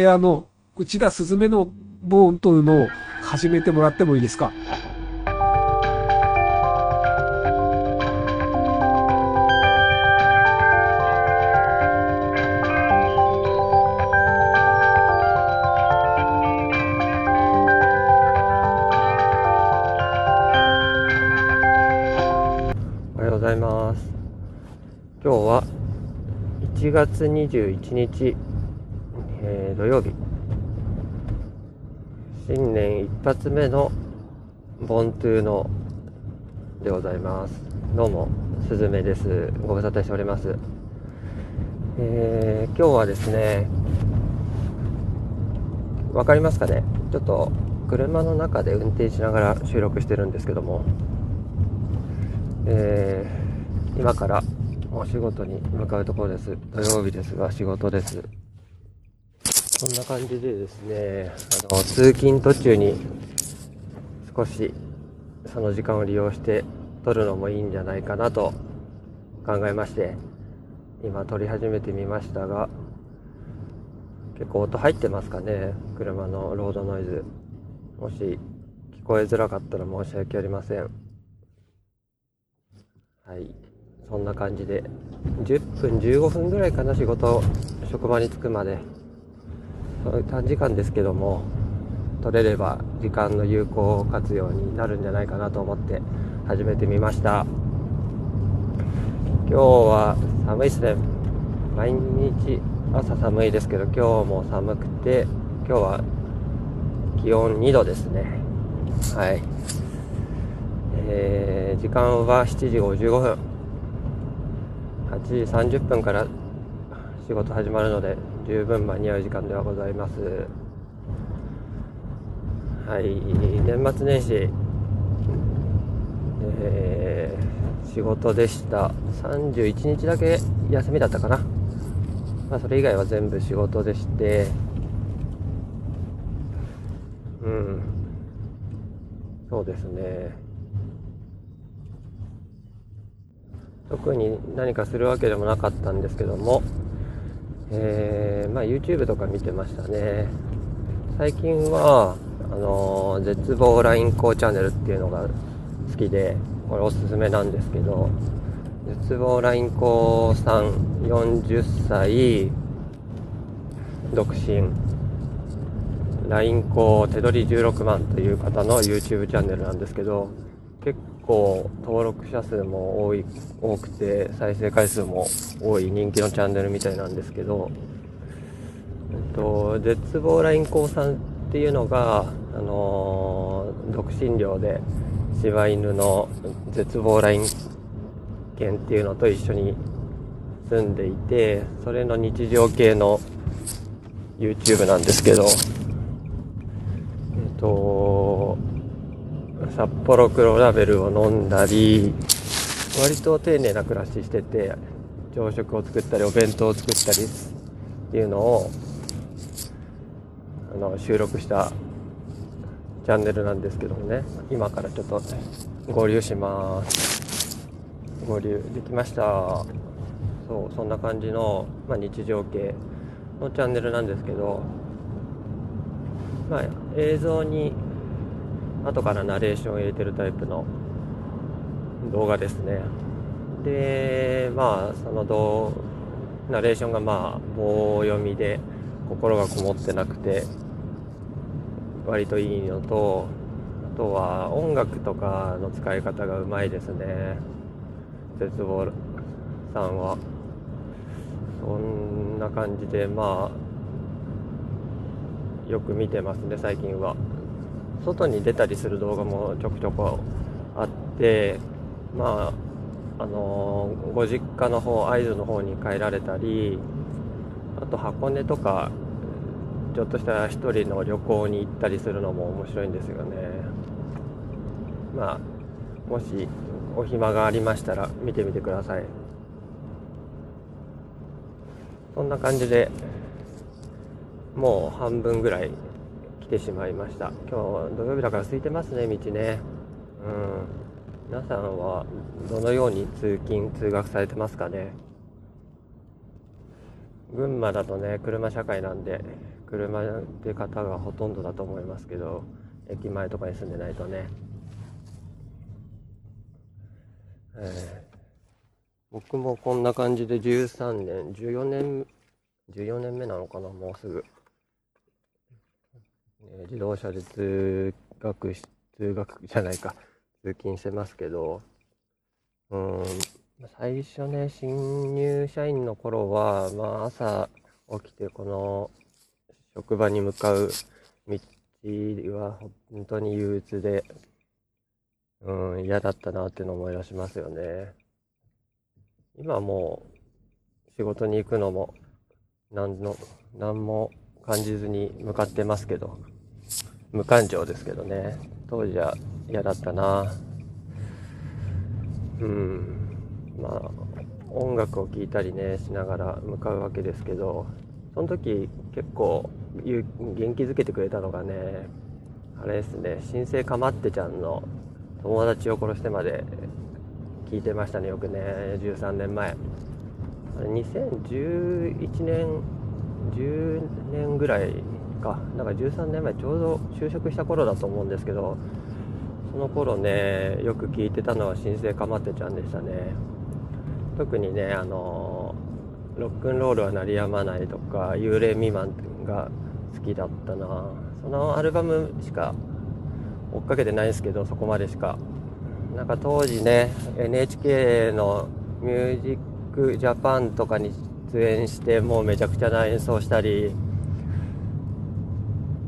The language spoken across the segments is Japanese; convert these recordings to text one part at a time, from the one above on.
あの、内田すずめのボーンというのを始めてもらってもいいですか？おはようございます。今日は1月21日、曜日。新年一発目のボントゥーのでございます。どうも、すずめです。ご無沙汰しております。えー今日はですね、わかりますかね？ちょっと車の中で運転しながら収録してるんですけども、えー今からお仕事に向かうところです。土曜日ですが仕事です。そんな感じでですね、あの通勤途中に少しその時間を利用して撮るのもいいんじゃないかなと考えまして、今撮り始めてみましたが、結構音入ってますかね、車のロードノイズ。もし聞こえづらかったら申し訳ありません。はい、そんな感じで、10分、15分ぐらいかな、仕事、職場に着くまで。短時間ですけども、取れれば時間の有効活用になるんじゃないかなと思って始めてみました。今日は寒いですね。毎日朝寒いですけど、今日も寒くて、今日は気温2度ですね。はい。えー時間は7時55分8時30分から仕事始まるので十分間に合う時間ではございます。はい。年末年始、えー仕事でした。31日だけ休みだったかな。まあそれ以外は全部仕事でして。うん。そうですね。特に何かするわけでもなかったんですけども、えーまあ、YouTube とか見てましたね。最近はあの絶望 LINE 校チャンネルっていうのが好きでこれおすすめなんですけど絶望 LINE 校さん40歳独身。LINE 校手取り16万という方の YouTube チャンネルなんですけど構登録者数も多い多くて再生回数も多い人気のチャンネルみたいなんですけど、えっと、絶望ライン校さんっていうのが、あのー独身寮で柴犬の絶望ライン犬っていうのと一緒に住んでいてそれの日常系の YouTube なんですけどえっと札幌黒ラベルを飲んだり割と丁寧な暮らししてて朝食を作ったりお弁当を作ったりっていうのをあの収録したチャンネルなんですけどもね。今からちょっと合流します。合流できました。そうそんな感じの、まあ、日常系のチャンネルなんですけどまあ映像に後からナレーションを入れてるタイプの動画ですね。でまあその動ナレーションがまあ棒読みで心がこもってなくて割といいのとあとは音楽とかの使い方がうまいですね。絶望さんは。そんな感じでまあよく見てますね最近は。外に出たりする動画もちょくちょくあってまああのーご実家の方会津の方に帰られたりあと箱根とかちょっとした一人の旅行に行ったりするのも面白いんですよね。まあもしお暇がありましたら見てみてください。そんな感じでもう半分ぐらい来てしまいました。今日土曜日だから空いてますね道ね。うん。皆さんはどのように通勤通学されてますかね。群馬だとね車社会なんで車で方がほとんどだと思いますけど駅前とかに住んでないとね、えー僕もこんな感じで13年14年14年目なのかなもうすぐ、え自動車で通学し通学じゃないか。通勤してますけど。うん。最初ね新入社員の頃はまあ朝起きてこの職場に向かう道は本当に憂鬱でうん嫌だったなっていうのを思い出しますよね。今もう仕事に行くのも何の何も感じずに向かってますけど。無感情ですけどね。当時は嫌だったな。うん。まあ音楽を聴いたりねしながら向かうわけですけど。その時結構元気づけてくれたのがねあれですね。新生かまってちゃんの友達を殺してまで聞いてましたねよくね。13年前。あれ2011年10年ぐらいか。だから13年前ちょうど就職した頃だと思うんですけどその頃ねよく聞いてたのは新生かまってちゃんでしたね。特にねあのロックンロールは鳴りやまないとか幽霊未満が好きだったな。そのアルバムしか追っかけてないんですけどそこまでしか。なんか当時ね NHK の「ミュージックジャパン」とかに出演してもうめちゃくちゃな演奏したり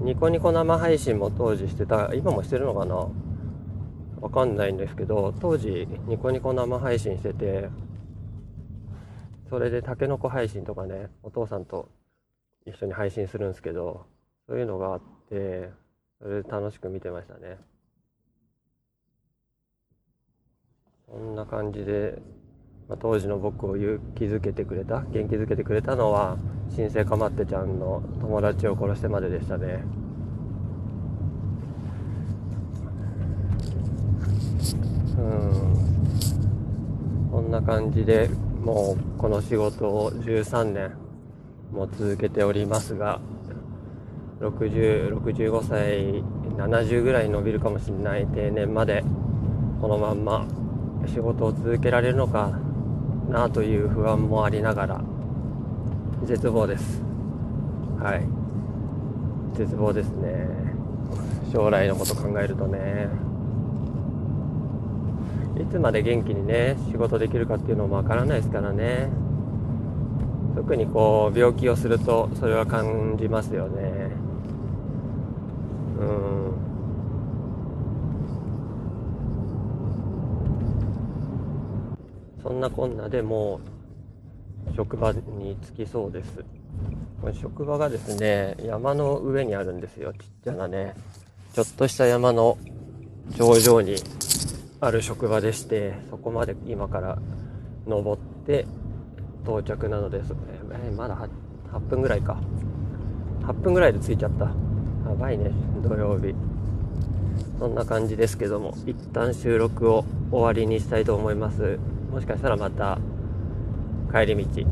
ニコニコ生配信も当時してた今もしてるのかな？わかんないんですけど当時ニコニコ生配信しててそれでタケノコ配信とかねお父さんと一緒に配信するんですけどそういうのがあってそれで楽しく見てましたね。そんな感じで、まあ、当時の僕を勇気づけてくれた元気づけてくれたのは新生かまってちゃんの友達を殺してまででしたね。うん。こんな感じでもうこの仕事を13年も続けておりますが60、65歳、70ぐらい伸びるかもしれない定年までこのまんま仕事を続けられるのかなという不安もありながら絶望です。はい。絶望ですね。将来のこと考えるとね。いつまで元気にね仕事できるかっていうのもわからないですからね。特にこう病気をするとそれは感じますよね。うん。そんなこんなでもう職場に着きそうです。これ職場がですね山の上にあるんですよ。ちっちゃなね。ちょっとした山の頂上にある職場でしてそこまで今から登って到着なのです、えーまだ 8, 8分ぐらいか。8分ぐらいで着いちゃった。やばいね土曜日。そんな感じですけども一旦収録を終わりにしたいと思います。もしかしたらまた帰り道帰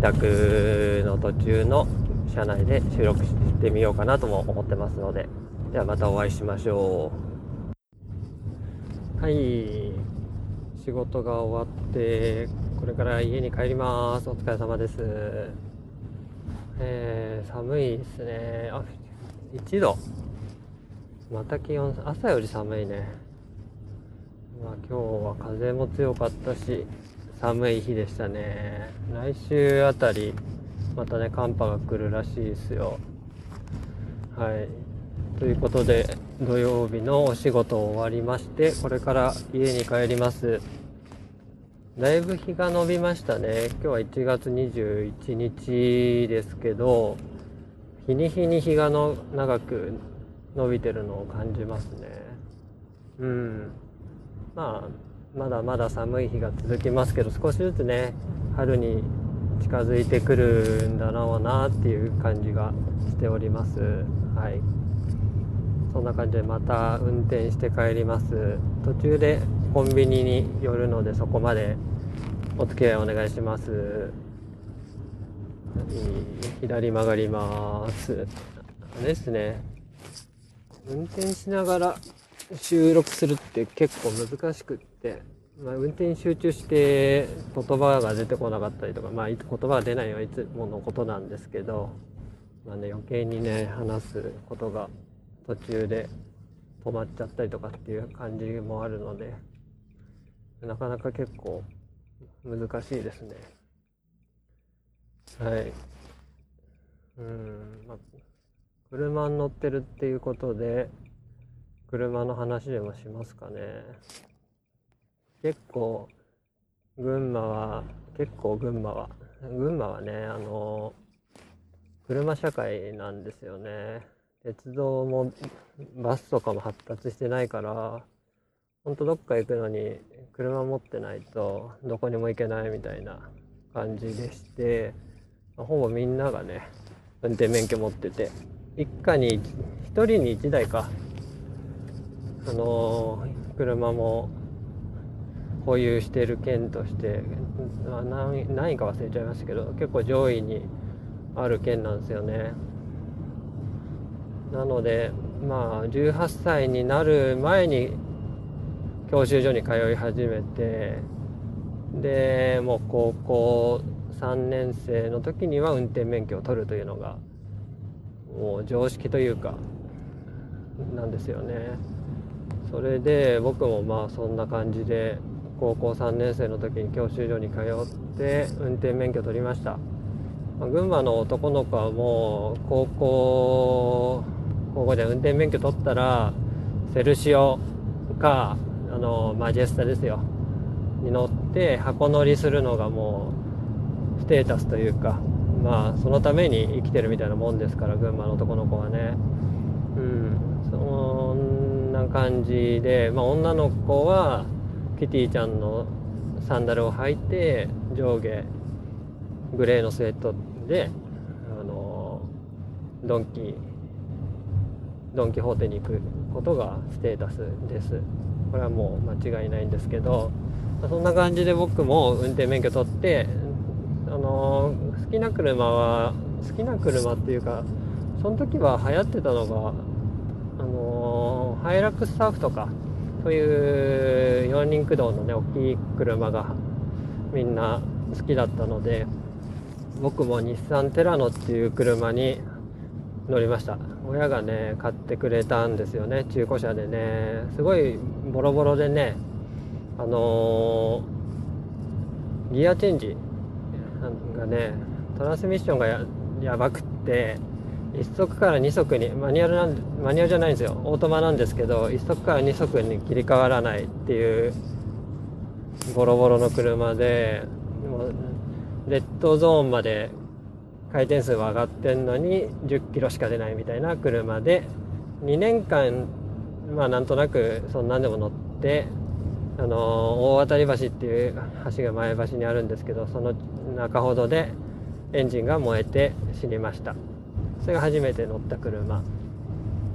宅の途中の車内で収録してみようかなとも思ってますのでではまたお会いしましょう。はい。仕事が終わってこれから家に帰ります。お疲れ様です。えー、寒いですね。あ1度。また気温朝より寒いね。まあ今日は風も強かったし寒い日でしたね。来週あたりまたね寒波が来るらしいですよ。はい。ということで土曜日のお仕事終わりましてこれから家に帰ります。だいぶ日が伸びましたね。今日は1月21日ですけど日に日に日がの長く伸びてるのを感じますね。うん。まあまだまだ寒い日が続きますけど少しずつね春に近づいてくるんだろうなっていう感じがしておりますはいそんな感じでまた運転して帰ります途中でコンビニに寄るのでそこまでお付き合いお願いします左曲がります。ですね。運転しながら収録するって結構難しくって、まあ、運転に集中して言葉が出てこなかったりとか、まあ、言葉が出ないのはいつものことなんですけど、まあね、余計にね、話すことが途中で止まっちゃったりとかっていう感じもあるので、なかなか結構難しいですね。はい。うん、まあ、車に乗ってるっていうことで、車の話でもしますかね。結構、群馬は、結構群馬は、群馬はね、あの、車社会なんですよね。鉄道もバスとかも発達してないから、ほんとどっか行くのに車持ってないとどこにも行けないみたいな感じでして、ほぼみんながね、運転免許持ってて、一家に一人に一台か、あの車も保有している県として、何何位か忘れちゃいましたけど、結構上位にある県なんですよね。なので、まあ、18歳になる前に教習所に通い始めて、で、もう高校3年生の時には運転免許を取るというのが、もう常識というか、なんですよね。それで僕もまあそんな感じで高校3年生の時に教習所に通って運転免許取りました。まあ群馬の男の子はもう高校高校で運転免許取ったらセルシオかあのマジェスタですよ。に乗って箱乗りするのがもうステータスというかまあそのために生きてるみたいなもんですから群馬の男の子はね。うん。そんな感じで、まあ、女の子はキティちゃんのサンダルを履いて上下グレーのスウェットであのドンキドン・キホーテに行くことがステータスです。これはもう間違いないんですけどまあそんな感じで僕も運転免許取ってあの好きな車は好きな車っていうかその時は流行ってたのがあのハイラックスサーフとかそういう四輪駆動のね大きい車がみんな好きだったので僕も日産テラノっていう車に乗りました。親がね買ってくれたんですよね中古車でね。すごいボロボロでねあのーギアチェンジがねトランスミッションがややばくって1速から2速にマニュアルなんマニュアルじゃないんですよ。オートマなんですけど1速から2速に切り替わらないっていうボロボロの車でレッドゾーンまで回転数は上がってんのに10キロしか出ないみたいな車で2年間まあなんとなくそんなんでも乗ってあの大渡橋っていう橋が前橋にあるんですけどその中ほどでエンジンが燃えて死にました。それが初めて乗った車。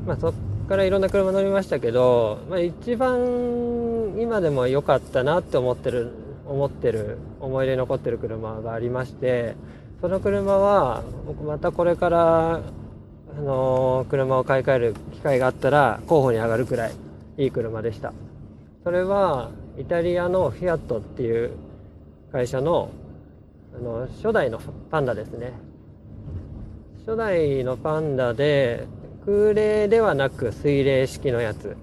まあそっからいろんな車乗りましたけど、まあ、一番今でも良かったなって思ってる思ってる思い出に残ってる車がありましてその車は僕またこれから、あのー車を買い替える機会があったら候補に上がるくらいいい車でした。それはイタリアのフィアットっていう会社のあの初代のパンダですね。初代のパンダで空冷ではなく水冷式のやつ。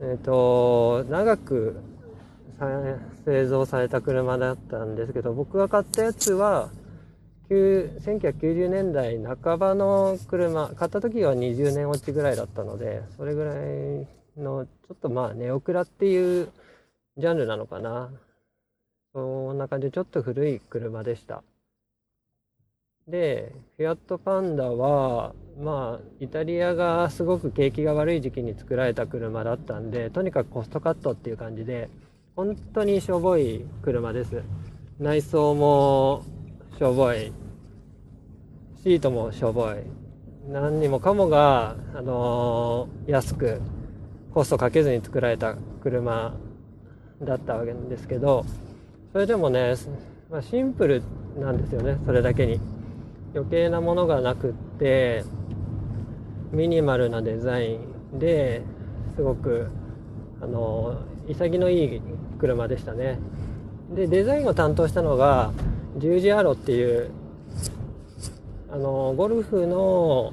えっ、と長く製造された車だったんですけど僕が買ったやつは1990年代半ばの車買った時は20年落ちぐらいだったのでそれぐらいのちょっとまあネオクラっていうジャンルなのかな。そんな感じでちょっと古い車でした。でフィアットパンダはまあイタリアがすごく景気が悪い時期に作られた車だったんでとにかくコストカットっていう感じで本当にしょぼい車です。内装もしょぼい。シートもしょぼい。何にもかもが、あのー安くコストかけずに作られた車だったわけなんですけどそれでもね、まあ、シンプルなんですよねそれだけに。余計なものがなくってミニマルなデザインですごくあの潔のいい車でしたね。でデザインを担当したのが十字アロっていうあのゴルフの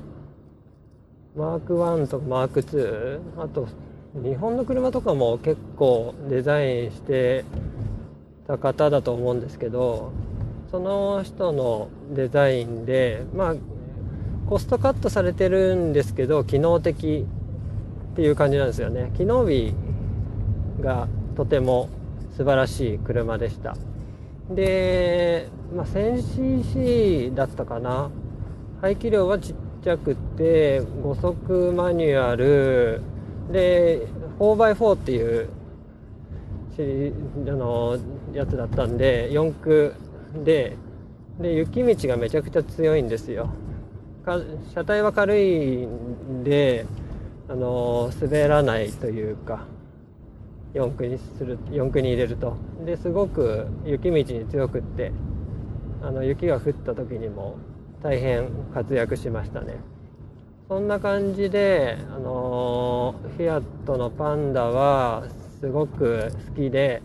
マーク1とかマーク2あと日本の車とかも結構デザインしてた方だと思うんですけどその人のデザインでまあコストカットされてるんですけど機能的っていう感じなんですよね。機能美がとても素晴らしい車でした。で、まあ、1000cc だったかな。排気量はちっちゃくて5速マニュアル。で 4x4 っていうあのやつだったんで4駆でで雪道がめちゃくちゃ強いんですよ。車体は軽いんであの滑らないというか4駆にする4駆に入れると。ですごく雪道に強くってあの雪が降った時にも大変活躍しましたね。そんな感じであのフィアットのパンダはすごく好きで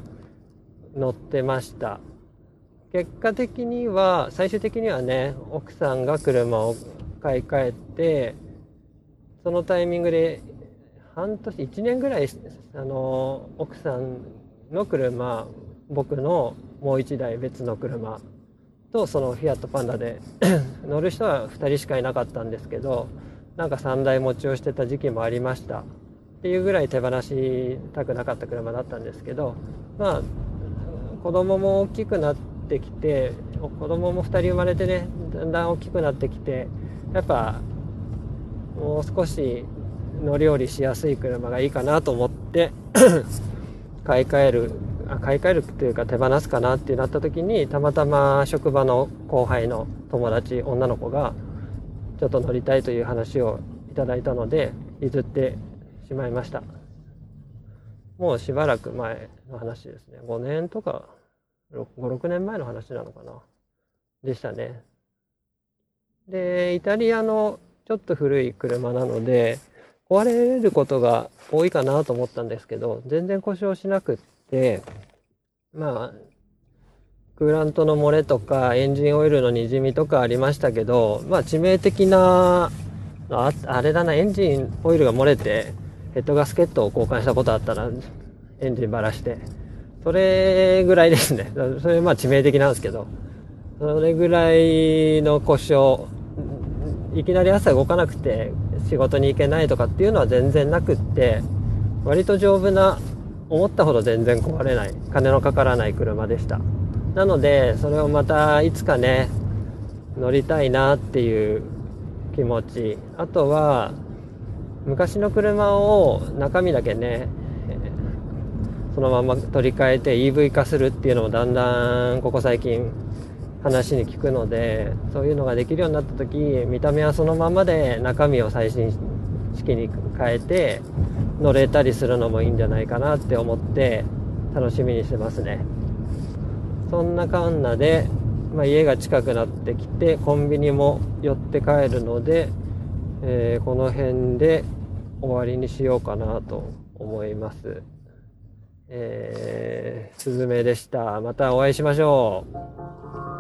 乗ってました。結果的には最終的にはね奥さんが車を買い替えてそのタイミングで半年1年ぐらいあの奥さんの車僕のもう1台別の車とそのフィアットパンダで 乗る人は2人しかいなかったんですけどなんか3台持ちをしてた時期もありました。っていうぐらい手放したくなかった車だったんですけどまあ子供も大きくなってきて子供も2人生まれてねだんだん大きくなってきてやっぱもう少し乗り降りしやすい車がいいかなと思って 買い替える買い替えるっていうか手放すかなってなった時にたまたま職場の後輩の友達女の子がちょっと乗りたいという話をいただいたので譲ってしまいました。もうしばらく前の話ですね。5年とか56年前の話なのかな。でしたね。でイタリアのちょっと古い車なので壊れることが多いかなと思ったんですけど、全然故障しなくって、まあ、クーラントの漏れとか、エンジンオイルのにじみとかありましたけど、まあ、致命的な、ああれだな、エンジンオイルが漏れて、ヘッドガスケットを交換したことあったら、エンジンばらして、それぐらいですね。それまあ致命的なんですけど、それぐらいの故障、いきなり朝動かなくて仕事に行けないとかっていうのは全然なくって割と丈夫な思ったほど全然壊れない金のかからない車でした。なのでそれをまたいつかね乗りたいなっていう気持ち。あとは昔の車を中身だけねそのまま取り替えて EV 化するっていうのもだんだんここ最近話に聞くのでそういうのができるようになった時見た目はそのままで中身を最新式に変えて乗れたりするのもいいんじゃないかなって思って楽しみにしてますね。そんなカンナで、まあ、家が近くなってきてコンビニも寄って帰るので、えー、この辺で終わりにしようかなと思います。えー、すずめでした。またお会いしましょう。